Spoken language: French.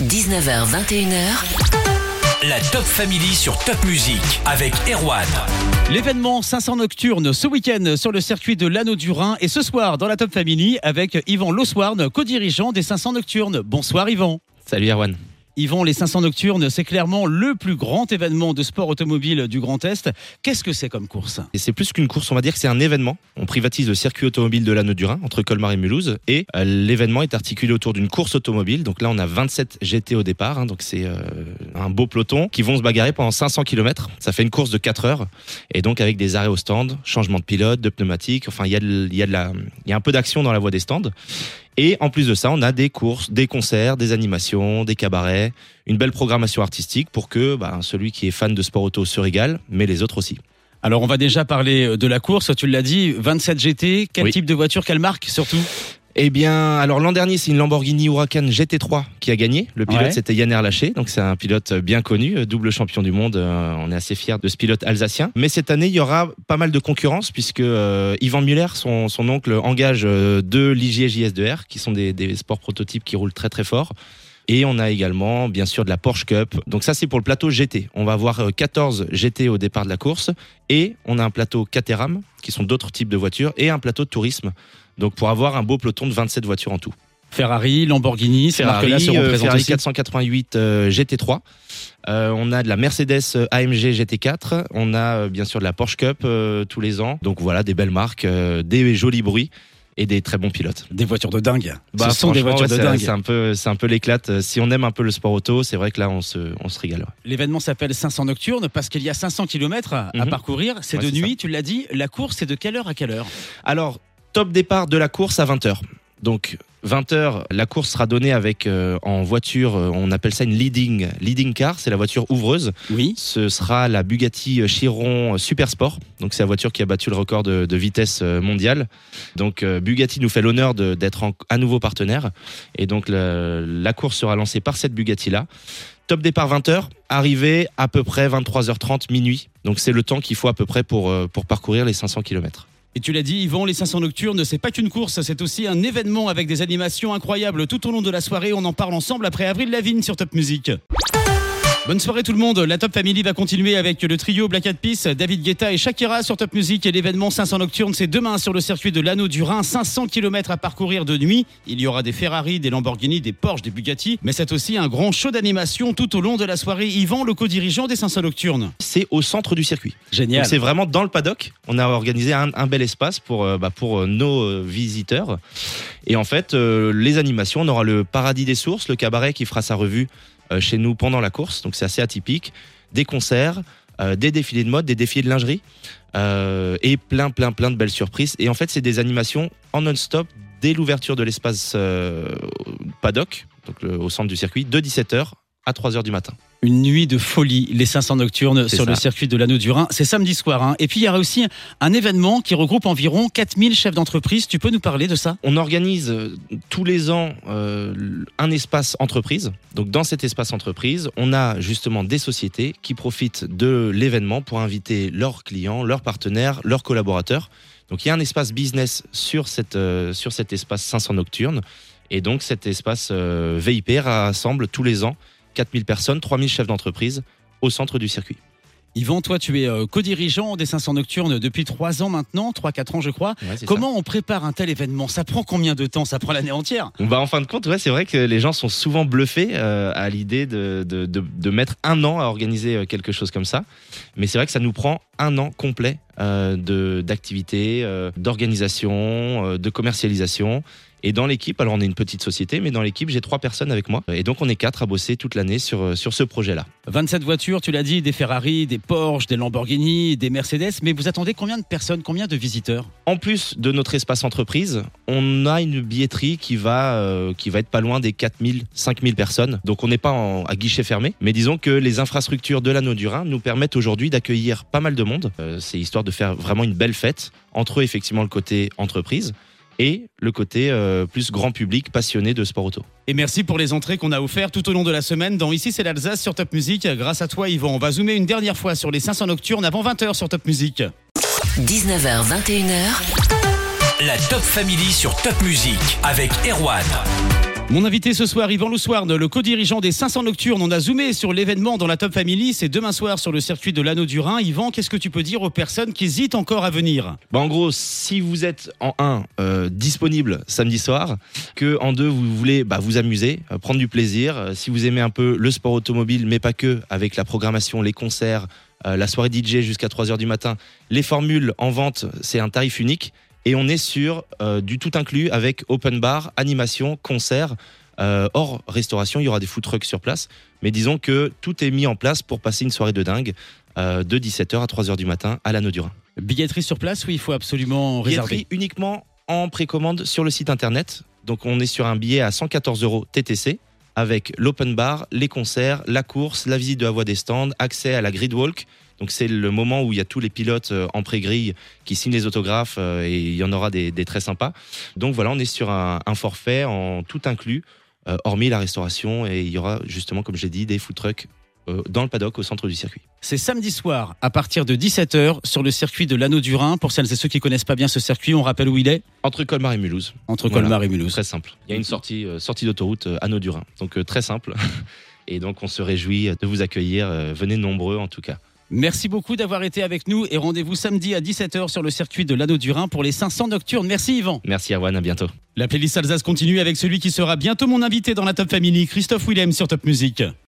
19h, 21h. La Top Family sur Top Music avec Erwan. L'événement 500 Nocturne ce week-end sur le circuit de l'Anneau du Rhin et ce soir dans la Top Family avec Yvan Loswarn, co-dirigeant des 500 Nocturnes. Bonsoir Yvan. Salut Erwan. Yvan, les 500 Nocturnes, c'est clairement le plus grand événement de sport automobile du Grand Est. Qu'est-ce que c'est comme course? Et c'est plus qu'une course, on va dire que c'est un événement. On privatise le circuit automobile de l'Anneau du Rhin entre Colmar et Mulhouse et euh, l'événement est articulé autour d'une course automobile. Donc là, on a 27 GT au départ, hein, donc c'est euh, un beau peloton qui vont se bagarrer pendant 500 km. Ça fait une course de 4 heures et donc avec des arrêts au stand, changement de pilote, de pneumatique. Enfin, il y il y a un peu d'action dans la voie des stands. Et en plus de ça, on a des courses, des concerts, des animations, des cabarets, une belle programmation artistique pour que bah, celui qui est fan de sport auto se régale, mais les autres aussi. Alors on va déjà parler de la course, tu l'as dit, 27 GT, quel type de voiture, quelle marque surtout? Eh bien, alors l'an dernier, c'est une Lamborghini Huracan GT3 qui a gagné. Le pilote, c'était Yann Erlaché, donc c'est un pilote bien connu, euh, double champion du monde. Euh, on est assez fiers de ce pilote alsacien. Mais cette année, il y aura pas mal de concurrence puisque euh, Yvan Muller, son, son oncle, engage deux Ligier JS2R, qui sont des, des sports prototypes qui roulent très très fort. Et on a également, bien sûr, de la Porsche Cup. Donc ça, c'est pour le plateau GT. On va avoir 14 GT au départ de la course. Et on a un plateau Caterham, qui sont d'autres types de voitures, et un plateau de tourisme. Donc pour avoir un beau peloton de 27 voitures en tout. Ferrari, Lamborghini, ces marques-là se représentent Ferrari 488 GT3. Euh, on a de la Mercedes euh, AMG GT4. On a euh, bien sûr de la Porsche Cup tous les ans. Donc voilà, des belles marques, des jolis bruits et des très bons pilotes. Des voitures de dingue. Bah, Ce sont des voitures de dingue. C'est un peu, c'est un peu l'éclate. Si on aime un peu le sport auto, c'est vrai que là, on se, on se régale. L'événement s'appelle 500 Nocturnes parce qu'il y a 500 km à, mhm. parcourir. C'est de nuit, tu l'as dit. La course, c'est de quelle heure à quelle heure? Alors, top départ de la course à 20h. Donc 20h, la course sera donnée avec euh, en voiture, euh, on appelle ça une leading leading car, c'est la voiture ouvreuse. Oui. Ce sera la Bugatti Chiron Super Sport. Donc c'est la voiture qui a battu le record de, vitesse euh, mondiale. Donc Bugatti nous fait l'honneur d'être à nouveau partenaire et donc la course sera lancée par cette Bugatti là. Top départ 20h, arrivée à peu près 23h30 minuit. Donc c'est le temps qu'il faut à peu près pour pour parcourir les 500 km. Et tu l'as dit, Yvan, les 500 nocturnes, c'est pas qu'une course, c'est aussi un événement avec des animations incroyables tout au long de la soirée. On en parle ensemble après Avril Lavigne sur Top Music. Bonne soirée tout le monde. La Top Family va continuer avec le trio Black Eyed Peas, David Guetta et Shakira sur Top Music et l'événement 500 Nocturne. C'est demain sur le circuit de l'Anneau du Rhin. 500 km à parcourir de nuit. Il y aura des Ferrari, des Lamborghini, des Porsche, des Bugatti. Mais c'est aussi un grand show d'animation tout au long de la soirée. Yvan, le co-dirigeant des 500 Nocturnes. C'est au centre du circuit. Génial. C'est vraiment dans le paddock. On a organisé un, bel espace pour, euh, bah, pour euh, nos euh, visiteurs. Et en fait, les animations, on aura le Paradis des Sources, le cabaret qui fera sa revue chez nous pendant la course, donc c'est assez atypique. Des concerts, euh, des défilés de mode, des défilés de lingerie euh, et plein, plein, plein de belles surprises. Et en fait, c'est des animations en non-stop dès l'ouverture de l'espace paddock, donc au centre du circuit, de 17h à 3h du matin une nuit de folie, les 500 nocturnes sur le circuit de l'anneau du Rhin. C'est samedi soir. Hein. Et puis il y aura aussi un événement qui regroupe environ 4000 chefs d'entreprise. Tu peux nous parler de ça? On organise euh, tous les ans euh, un espace entreprise. Donc dans cet espace entreprise, on a justement des sociétés qui profitent de l'événement pour inviter leurs clients, leurs partenaires, leurs collaborateurs. Donc il y a un espace business sur, cette, euh, sur cet espace 500 nocturnes. Et donc cet espace VIP rassemble tous les ans 4000 personnes, 3000 chefs d'entreprise au centre du circuit. Yvan, toi, tu es euh, co-dirigeant des 500 Nocturnes depuis 3 ans maintenant, 3-4 ans, je crois. Comment on prépare un tel événement? Ça prend combien de temps? Ça prend l'année entière? Bah, En fin de compte, ouais, c'est vrai que les gens sont souvent bluffés euh, à l'idée de, de, mettre un an à organiser euh, quelque chose comme ça. Mais c'est vrai que ça nous prend un an complet euh, d'activité, d'organisation, de commercialisation. Et dans l'équipe, alors on est une petite société, mais dans l'équipe, j'ai trois personnes avec moi. Et donc on est quatre à bosser toute l'année sur, euh, sur ce projet-là. 27 voitures, tu l'as dit, des Ferrari, des Porsche, des Lamborghini, des Mercedes. Mais vous attendez combien de personnes, combien de visiteurs? En plus de notre espace entreprise, on a une billetterie qui va, euh, qui va être pas loin des 4000, 5000 personnes. Donc on n'est pas à guichet fermé. Mais disons que les infrastructures de l'anneau du Rhin nous permettent aujourd'hui d'accueillir pas mal de monde. Euh, c'est histoire de faire vraiment une belle fête. Entre eux, effectivement, le côté entreprise et le côté euh, plus grand public passionné de sport auto. Et merci pour les entrées qu'on a offertes tout au long de la semaine dans Ici c'est l'Alsace sur Top Music. Grâce à toi Yvon, on va zoomer une dernière fois sur les 500 nocturnes avant 20h sur Top Music. 19h, 21h. La Top Family sur Top Music avec Erwan. Mon invité ce soir, Yvan Loussoirne, le co-dirigeant des 500 Nocturnes. On a zoomé sur l'événement dans la Top Family. C'est demain soir sur le circuit de l'Anneau du Rhin. Yvan, qu'est-ce que tu peux dire aux personnes qui hésitent encore à venir? Bah En gros, si vous êtes en 1 euh, disponible samedi soir, que en 2 vous voulez bah, vous amuser, euh, prendre du plaisir, euh, si vous aimez un peu le sport automobile, mais pas que, avec la programmation, les concerts, la soirée DJ jusqu'à 3h du matin, les formules en vente, c'est un tarif unique. Et on est sur du tout inclus avec open bar, animation, concert. Euh, hors restauration, il y aura des food trucks sur place. Mais disons que tout est mis en place pour passer une soirée de dingue euh, de 17h à 3h du matin à l'anneau du Rhin. Billetterie sur place, oui, il faut absolument réserver? Billetterie uniquement en précommande sur le site internet. Donc on est sur un billet à 114 euros TTC avec l'open bar, les concerts, la course, la visite de la voie des stands, accès à la grid walk. Donc c'est le moment où il y a tous les pilotes euh, en pré-grille qui signent les autographes et il y en aura des, très sympas. Donc voilà, on est sur un forfait en tout inclus euh, hormis la restauration. Et il y aura justement, comme j'ai dit, des food trucks euh, dans le paddock au centre du circuit. C'est samedi soir à partir de 17h sur le circuit de l'Anneau du Rhin. Pour celles et ceux qui connaissent pas bien ce circuit, on rappelle où il est? Entre Colmar et Mulhouse. Entre Colmar et Mulhouse. Très simple. Il y a une sortie, euh, sortie d'autoroute Anneau du Rhin. Donc très simple. et donc on se réjouit de vous accueillir. venez nombreux en tout cas. Merci beaucoup d'avoir été avec nous et rendez-vous samedi à 17h sur le circuit de l'Anneau du Rhin pour les 500 nocturnes. Merci Yvan. Merci Erwan, à bientôt. La playlist Alsace continue avec celui qui sera bientôt mon invité dans la Top Family, Christophe Willem sur Top Music.